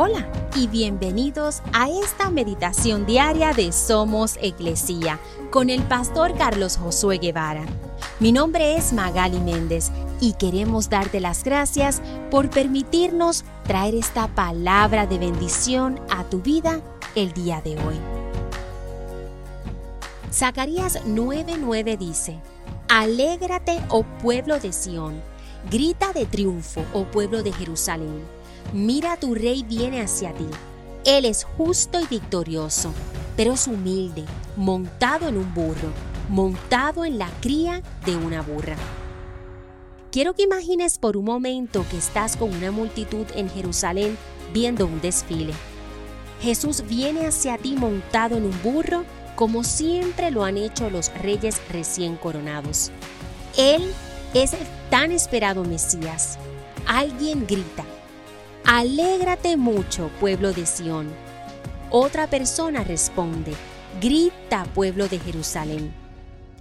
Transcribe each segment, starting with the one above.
Hola y bienvenidos a esta meditación diaria de Somos Iglesia con el pastor Carlos Josué Guevara. Mi nombre es Magali Méndez y queremos darte las gracias por permitirnos traer esta palabra de bendición a tu vida el día de hoy. Zacarías 9:9 dice, Alégrate, oh pueblo de Sión, grita de triunfo, oh pueblo de Jerusalén Mira, tu rey viene hacia ti. Él es justo y victorioso, pero es humilde, montado en un burro, montado en la cría de una burra. Quiero que imagines por un momento que estás con una multitud en Jerusalén viendo un desfile. Jesús viene hacia ti montado en un burro como siempre lo han hecho los reyes recién coronados. Él es el tan esperado Mesías. Alguien grita, Alégrate mucho, pueblo de Sión. Otra persona responde, grita, pueblo de Jerusalén.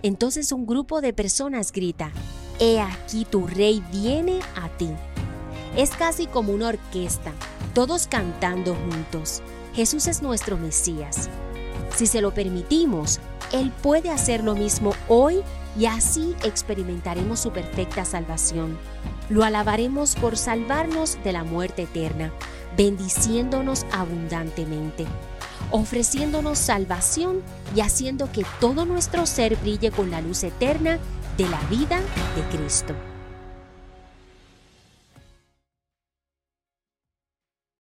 Entonces un grupo de personas grita, He aquí tu rey viene a ti. Es casi como una orquesta, todos cantando juntos. Jesús es nuestro Mesías. Si se lo permitimos, Él puede hacer lo mismo hoy y así experimentaremos su perfecta salvación. Lo alabaremos por salvarnos de la muerte eterna, bendiciéndonos abundantemente, ofreciéndonos salvación y haciendo que todo nuestro ser brille con la luz eterna de la vida de Cristo.